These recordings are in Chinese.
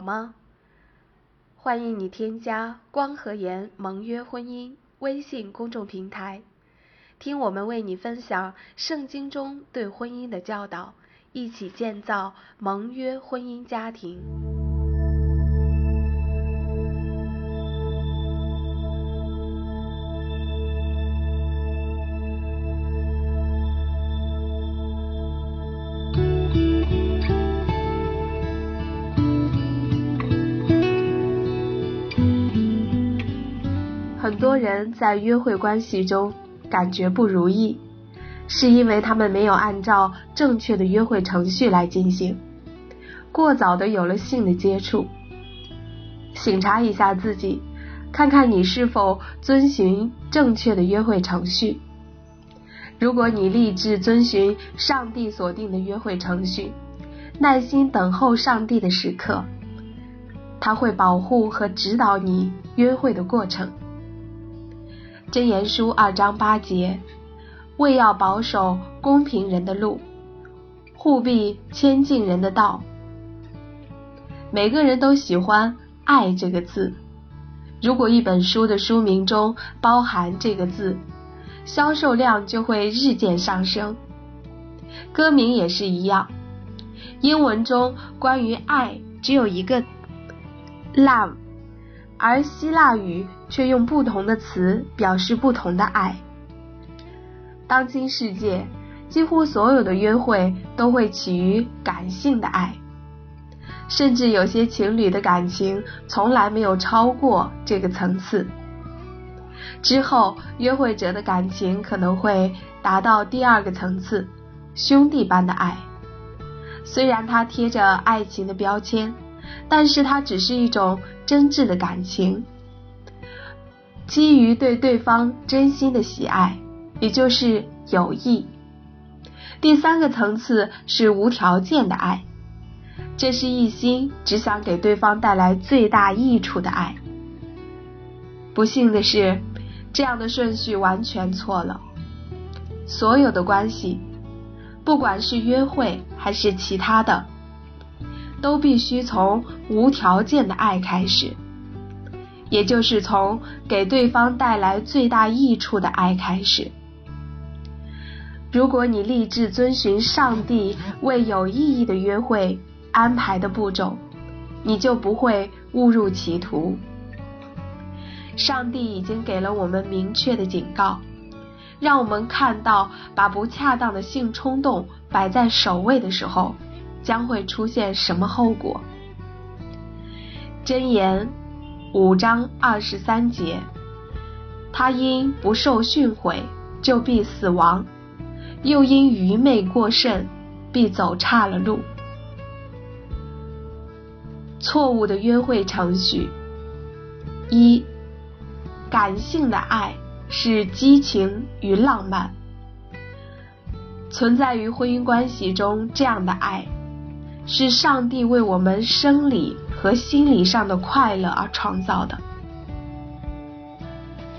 好吗？欢迎你添加光和颜盟约婚姻微信公众平台，听我们为你分享圣经中对婚姻的教导，一起建造盟约婚姻家庭。很多人在约会关系中感觉不如意，是因为他们没有按照正确的约会程序来进行，过早的有了性的接触。醒察一下自己，看看你是否遵循正确的约会程序。如果你立志遵循上帝所定的约会程序，耐心等候上帝的时刻，他会保护和指导你约会的过程。真言书二章八节，为要保守公平人的路，护庇谦敬人的道。每个人都喜欢“爱”这个字。如果一本书的书名中包含这个字，销售量就会日渐上升。歌名也是一样，英文中关于爱只有一个 “love”。而希腊语却用不同的词表示不同的爱。当今世界几乎所有的约会都会起于感性的爱，甚至有些情侣的感情从来没有超过这个层次。之后，约会者的感情可能会达到第二个层次——兄弟般的爱。虽然它贴着爱情的标签。但是它只是一种真挚的感情，基于对对方真心的喜爱，也就是友谊。第三个层次是无条件的爱，这是一心只想给对方带来最大益处的爱。不幸的是，这样的顺序完全错了。所有的关系，不管是约会还是其他的。都必须从无条件的爱开始，也就是从给对方带来最大益处的爱开始。如果你立志遵循上帝为有意义的约会安排的步骤，你就不会误入歧途。上帝已经给了我们明确的警告，让我们看到把不恰当的性冲动摆在首位的时候。将会出现什么后果？箴言五章二十三节，他因不受训诲，就必死亡；又因愚昧过甚，必走差了路。错误的约会程序：一、感性的爱是激情与浪漫，存在于婚姻关系中，这样的爱。是上帝为我们生理和心理上的快乐而创造的。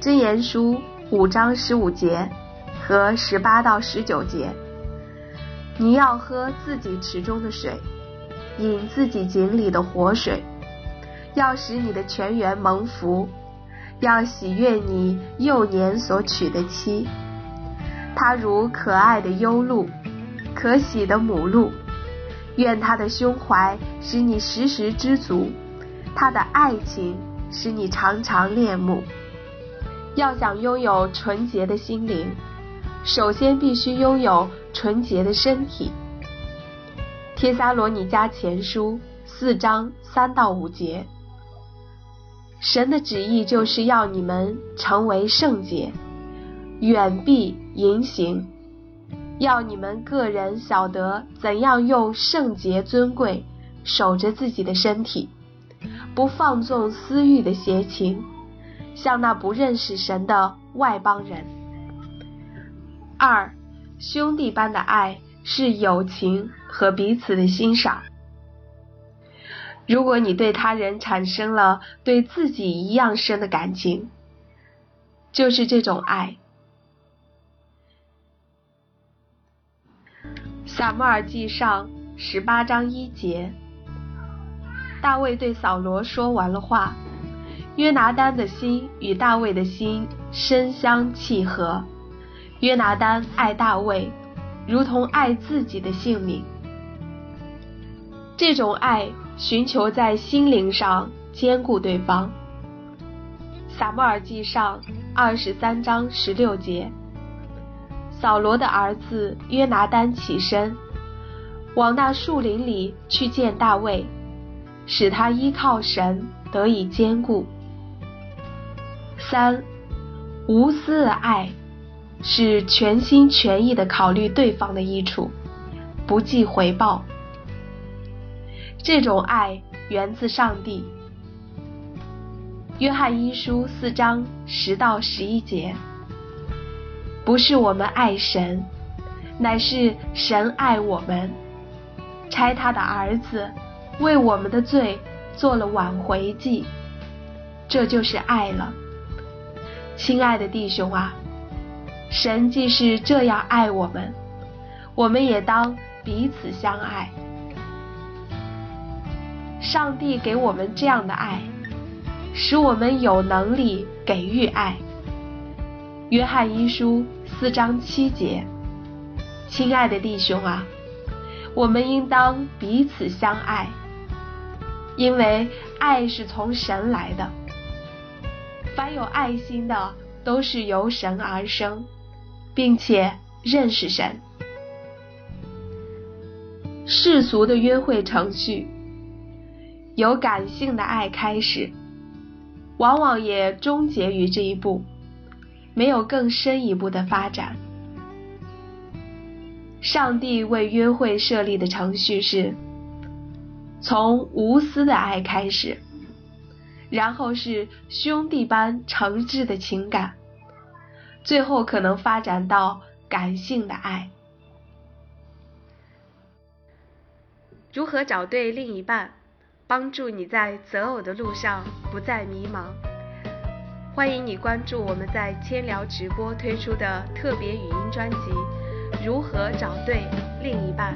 箴言书五章十五节和十八到十九节，你要喝自己池中的水，饮自己井里的活水，要使你的泉源蒙福，要喜悦你幼年所娶的妻，她如可爱的优鹿，可喜的母鹿。愿他的胸怀使你时时知足，他的爱情使你常常恋慕。要想拥有纯洁的心灵，首先必须拥有纯洁的身体。帖撒罗尼迦前书四章三到五节，神的旨意就是要你们成为圣洁，远避淫行。要你们个人晓得怎样用圣洁尊贵守着自己的身体，不放纵私欲的邪情，像那不认识神的外邦人。二，兄弟般的爱是友情和彼此的欣赏。如果你对他人产生了对自己一样深的感情，就是这种爱。撒母耳记上十八章一节，大卫对扫罗说完了话，约拿丹的心与大卫的心深相契合。约拿丹爱大卫，如同爱自己的性命。这种爱寻求在心灵上兼顾对方。撒母耳记上二十三章十六节，扫罗的儿子约拿丹起身，往那树林里去见大卫，使他依靠神得以坚固。三，无私的爱是全心全意的考虑对方的益处，不计回报。这种爱源自上帝。约翰一书四章十到十一节，不是我们爱神，乃是神爱我们，差他的儿子为我们的罪做了挽回祭，这就是爱了。亲爱的弟兄啊，神既是这样爱我们，我们也当彼此相爱。上帝给我们这样的爱。使我们有能力给予爱。约翰一书四章七节，亲爱的弟兄啊，我们应当彼此相爱，因为爱是从神来的。凡有爱心的，都是由神而生，并且认识神。世俗的约会程序，由感性的爱开始。往往也终结于这一步，没有更深一步的发展。上帝为约会设立的程序是：从无私的爱开始，然后是兄弟般诚挚的情感，最后可能发展到感性的爱。如何找对另一半？帮助你在择偶的路上不再迷茫。欢迎你关注我们在千聊直播推出的特别语音专辑《如何找对另一半》。